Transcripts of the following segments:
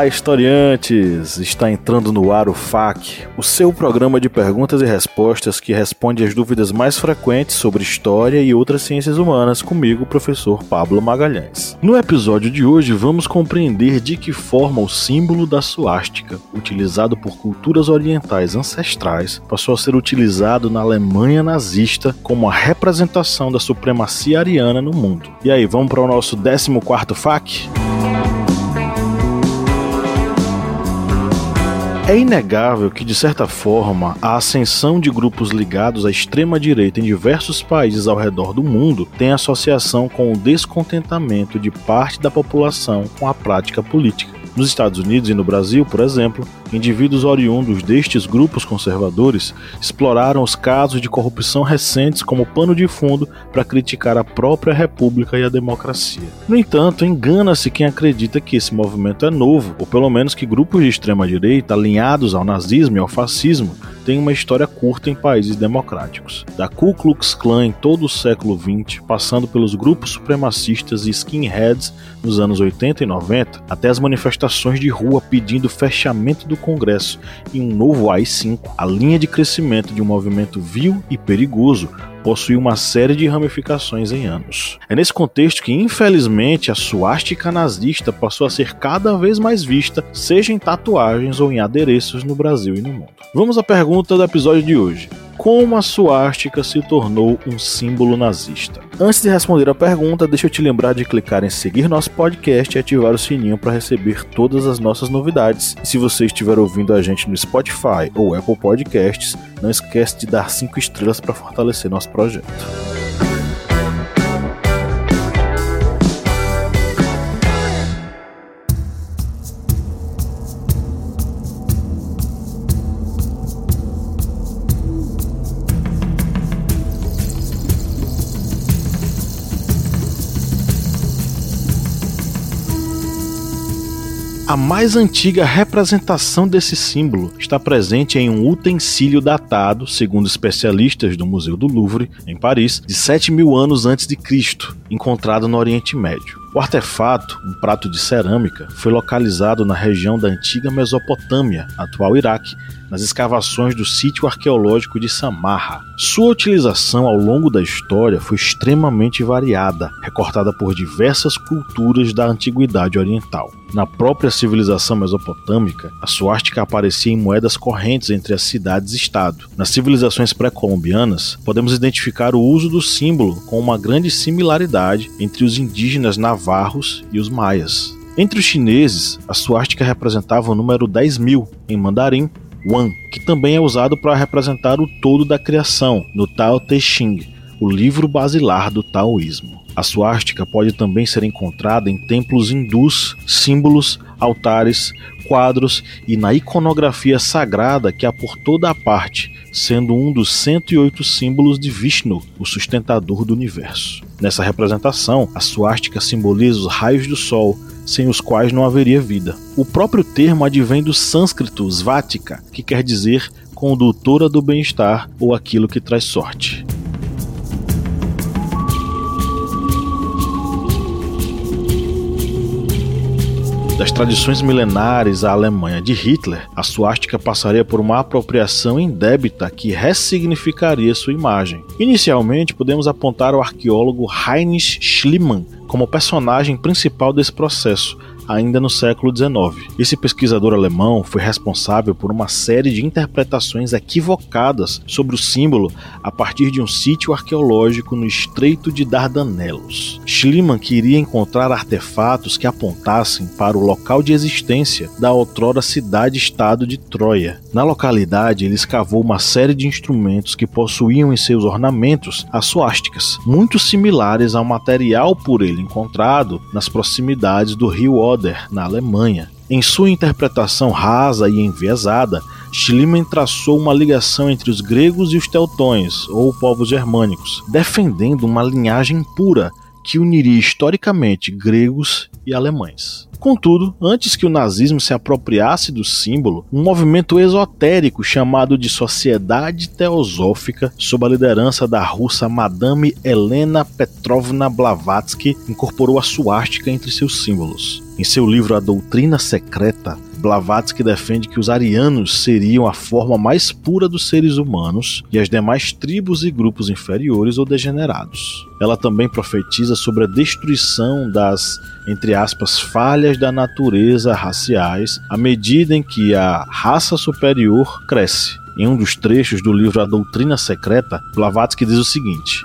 Olá, historiantes! Está entrando no ar o FAQ, o seu programa de perguntas e respostas que responde às dúvidas mais frequentes sobre história e outras ciências humanas comigo, professor Pablo Magalhães. No episódio de hoje, vamos compreender de que forma o símbolo da suástica, utilizado por culturas orientais ancestrais, passou a ser utilizado na Alemanha nazista como a representação da supremacia ariana no mundo. E aí, vamos para o nosso 14º FAQ? É inegável que, de certa forma, a ascensão de grupos ligados à extrema-direita em diversos países ao redor do mundo tem associação com o descontentamento de parte da população com a prática política. Nos Estados Unidos e no Brasil, por exemplo, indivíduos oriundos destes grupos conservadores exploraram os casos de corrupção recentes como pano de fundo para criticar a própria república e a democracia. No entanto, engana-se quem acredita que esse movimento é novo, ou pelo menos que grupos de extrema-direita alinhados ao nazismo e ao fascismo têm uma história curta em países democráticos. Da Ku Klux Klan em todo o século XX, passando pelos grupos supremacistas e skinheads nos anos 80 e 90, até as manifestações de rua pedindo fechamento do Congresso e um novo AI-5, a linha de crescimento de um movimento vil e perigoso possui uma série de ramificações em anos. É nesse contexto que, infelizmente, a suástica nazista passou a ser cada vez mais vista, seja em tatuagens ou em adereços no Brasil e no mundo. Vamos à pergunta do episódio de hoje como a suástica se tornou um símbolo nazista. Antes de responder a pergunta, deixa eu te lembrar de clicar em seguir nosso podcast e ativar o sininho para receber todas as nossas novidades. E se você estiver ouvindo a gente no Spotify ou Apple Podcasts, não esquece de dar 5 estrelas para fortalecer nosso projeto. A mais antiga representação desse símbolo está presente em um utensílio datado, segundo especialistas do Museu do Louvre, em Paris, de 7 mil anos antes de Cristo, encontrado no Oriente Médio. O artefato, um prato de cerâmica, foi localizado na região da antiga Mesopotâmia, atual Iraque, nas escavações do sítio arqueológico de Samarra. Sua utilização ao longo da história foi extremamente variada, recortada por diversas culturas da antiguidade oriental. Na própria civilização mesopotâmica, a suástica aparecia em moedas correntes entre as cidades-estado. Nas civilizações pré-colombianas, podemos identificar o uso do símbolo com uma grande similaridade entre os indígenas navarros e os maias. Entre os chineses, a suástica representava o número 10 mil em mandarim Wan, que também é usado para representar o todo da criação no Tao Te Ching, o livro basilar do taoísmo. A suástica pode também ser encontrada em templos hindus, símbolos, altares, quadros e na iconografia sagrada que há por toda a parte, sendo um dos 108 símbolos de Vishnu, o sustentador do universo. Nessa representação, a suástica simboliza os raios do sol, sem os quais não haveria vida. O próprio termo advém do sânscrito svatika, que quer dizer condutora do bem-estar ou aquilo que traz sorte. Das tradições milenares à Alemanha de Hitler, a suástica passaria por uma apropriação indébita que ressignificaria sua imagem. Inicialmente, podemos apontar o arqueólogo Heinrich Schliemann como personagem principal desse processo, ainda no século XIX. Esse pesquisador alemão foi responsável por uma série de interpretações equivocadas sobre o símbolo a partir de um sítio arqueológico no Estreito de Dardanelos. Schliemann queria encontrar artefatos que apontassem para o local de existência da outrora cidade-estado de Troia. Na localidade, ele escavou uma série de instrumentos que possuíam em seus ornamentos as suásticas, muito similares ao material por ele encontrado nas proximidades do rio Oder Na Alemanha. Em sua interpretação rasa e enviesada, Schliemann traçou uma ligação entre os gregos e os teutões, ou povos germânicos, defendendo uma linhagem pura que uniria historicamente gregos e alemães. Contudo, antes que o nazismo se apropriasse do símbolo, um movimento esotérico chamado de Sociedade Teosófica, sob a liderança da russa Madame Helena Petrovna Blavatsky, incorporou a suástica entre seus símbolos. Em seu livro A Doutrina Secreta, Blavatsky defende que os arianos seriam a forma mais pura dos seres humanos e as demais tribos e grupos inferiores ou degenerados. Ela também profetiza sobre a destruição das, entre aspas, falhas da natureza raciais à medida em que a raça superior cresce. Em um dos trechos do livro A Doutrina Secreta, Blavatsky diz o seguinte: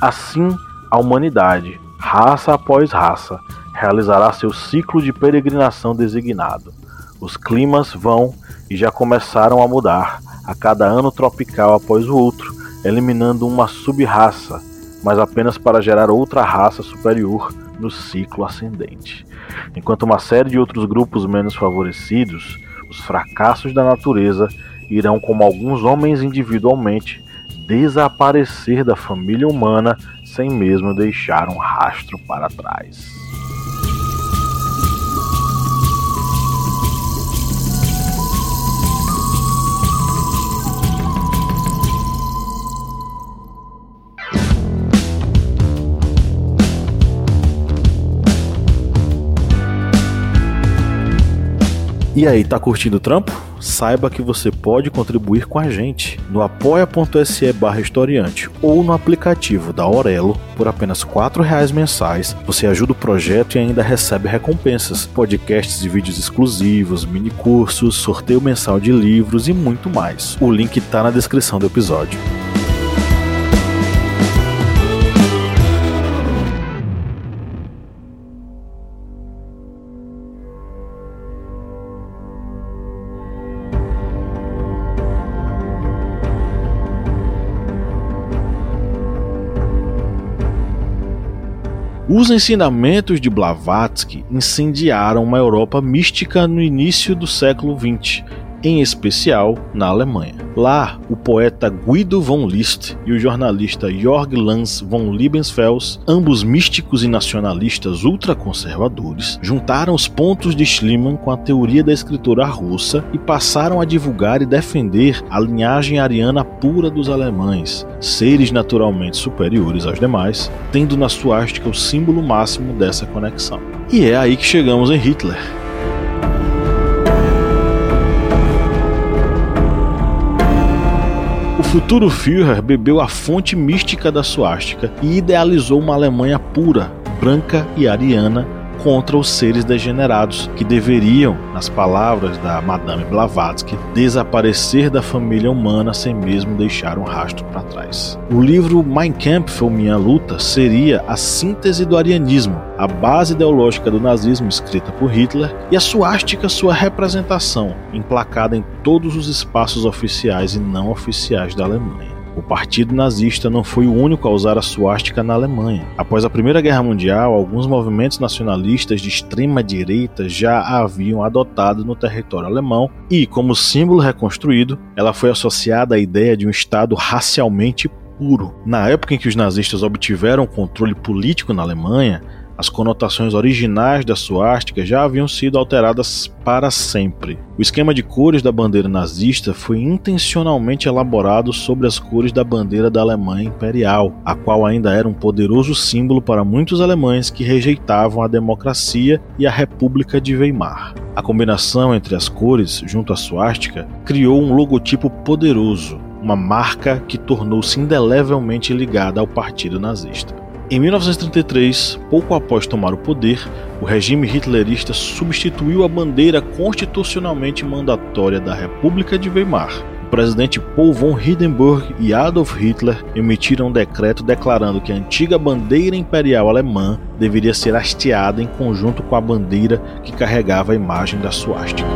Assim, a humanidade, raça após raça, realizará seu ciclo de peregrinação designado. Os climas vão e já começaram a mudar, a cada ano tropical após o outro, eliminando uma sub-raça, mas apenas para gerar outra raça superior no ciclo ascendente. Enquanto uma série de outros grupos menos favorecidos, os fracassos da natureza irão, como alguns homens individualmente, desaparecer da família humana sem mesmo deixar um rastro para trás. E aí, tá curtindo o trampo? Saiba que você pode contribuir com a gente no apoia.se barra historiante ou no aplicativo da Aurelo por apenas R$ reais mensais. Você ajuda o projeto e ainda recebe recompensas, podcasts e vídeos exclusivos, mini cursos, sorteio mensal de livros e muito mais. O link tá na descrição do episódio. Os ensinamentos de Blavatsky incendiaram uma Europa mística no início do século XX, em especial na Alemanha. Lá, o poeta Guido von List e o jornalista Jorg Lanz von Liebensfels, ambos místicos e nacionalistas ultraconservadores, juntaram os pontos de Schliemann com a teoria da escritura russa e passaram a divulgar e defender a linhagem ariana pura dos alemães, seres naturalmente superiores aos demais, tendo na suástica o símbolo máximo dessa conexão. E é aí que chegamos em Hitler. Futuro Führer bebeu a fonte mística da suástica e idealizou uma Alemanha pura, branca e ariana contra os seres degenerados que deveriam, nas palavras da Madame Blavatsky, desaparecer da família humana sem mesmo deixar um rastro para trás. O livro Mein Kampf ou Minha Luta seria a síntese do arianismo, a base ideológica do nazismo escrita por Hitler e a suástica sua representação, emplacada em todos os espaços oficiais e não oficiais da Alemanha. O partido nazista não foi o único a usar a suástica na Alemanha. Após a Primeira Guerra Mundial, alguns movimentos nacionalistas de extrema direita já a haviam adotado no território alemão e, como símbolo reconstruído, ela foi associada à ideia de um Estado racialmente puro. Na época em que os nazistas obtiveram controle político na Alemanha, as conotações originais da suástica já haviam sido alteradas para sempre. O esquema de cores da bandeira nazista foi intencionalmente elaborado sobre as cores da bandeira da Alemanha Imperial, a qual ainda era um poderoso símbolo para muitos alemães que rejeitavam a democracia e a República de Weimar. A combinação entre as cores, junto à suástica, criou um logotipo poderoso, uma marca que tornou-se indelevelmente ligada ao partido nazista. Em 1933, pouco após tomar o poder, o regime hitlerista substituiu a bandeira constitucionalmente mandatória da República de Weimar. O presidente Paul von Hindenburg e Adolf Hitler emitiram um decreto declarando que a antiga bandeira imperial alemã deveria ser hasteada em conjunto com a bandeira que carregava a imagem da suástica.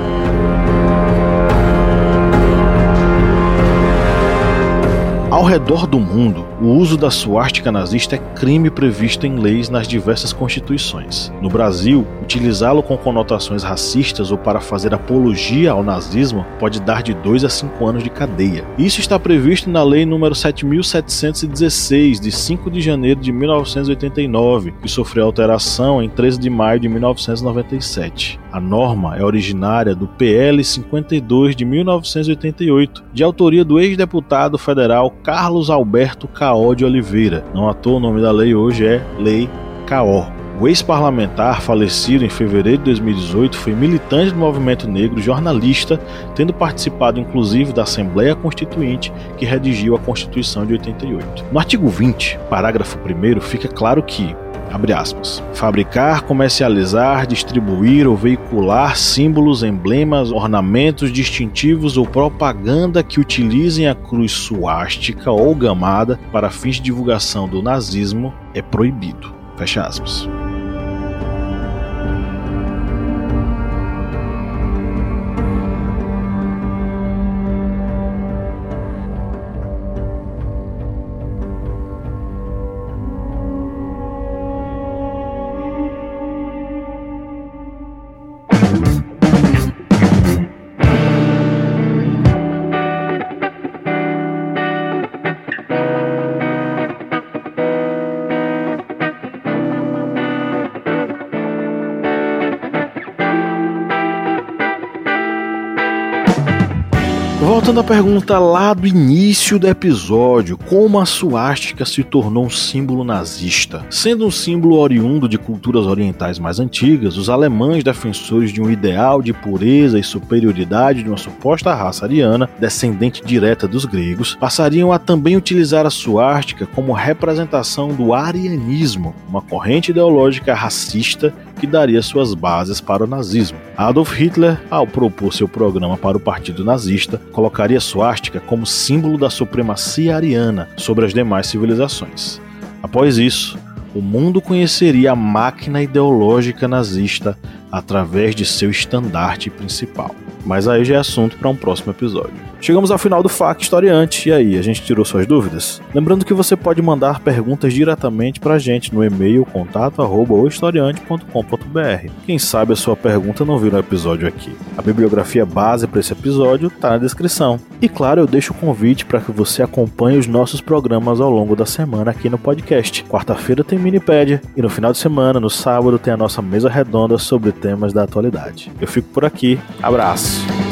Ao redor do mundo, o uso da suástica nazista é crime previsto em leis nas diversas constituições. No Brasil, utilizá-lo com conotações racistas ou para fazer apologia ao nazismo pode dar de 2 a 5 anos de cadeia. Isso está previsto na Lei nº 7716, de 5 de janeiro de 1989, que sofreu alteração em 13 de maio de 1997. A norma é originária do PL 52 de 1988, de autoria do ex-deputado federal Carlos Alberto Caó de Oliveira. Não à toa o nome da lei hoje é Lei Caó. O ex-parlamentar, falecido em fevereiro de 2018, foi militante do movimento negro, jornalista, tendo participado inclusive da Assembleia Constituinte que redigiu a Constituição de 88. No artigo 20, parágrafo 1, fica claro que aspas. Fabricar, comercializar, distribuir ou veicular símbolos, emblemas, ornamentos distintivos ou propaganda que utilizem a cruz suástica ou gamada para fins de divulgação do nazismo é proibido. Fecha aspas. Voltando à pergunta lá do início do episódio, como a suástica se tornou um símbolo nazista? Sendo um símbolo oriundo de culturas orientais mais antigas, os alemães defensores de um ideal de pureza e superioridade de uma suposta raça ariana, descendente direta dos gregos, passariam a também utilizar a suástica como representação do arianismo, uma corrente ideológica racista que daria suas bases para o nazismo. Adolf Hitler, ao propor seu programa para o partido nazista, colocaria suástica como símbolo da supremacia ariana sobre as demais civilizações. Após isso, o mundo conheceria a máquina ideológica nazista através de seu estandarte principal. Mas aí já é assunto para um próximo episódio. Chegamos ao final do FAQ Historiante. E aí, a gente tirou suas dúvidas? Lembrando que você pode mandar perguntas diretamente para a gente no e-mail contato@ohistoriante.com.br. Quem sabe a sua pergunta não vira um episódio aqui. A bibliografia base para esse episódio está na descrição. E claro, eu deixo o convite para que você acompanhe os nossos programas ao longo da semana aqui no podcast. Quarta-feira tem Minipédia e no final de semana, no sábado, tem a nossa mesa redonda sobre temas da atualidade. Eu fico por aqui. Abraço!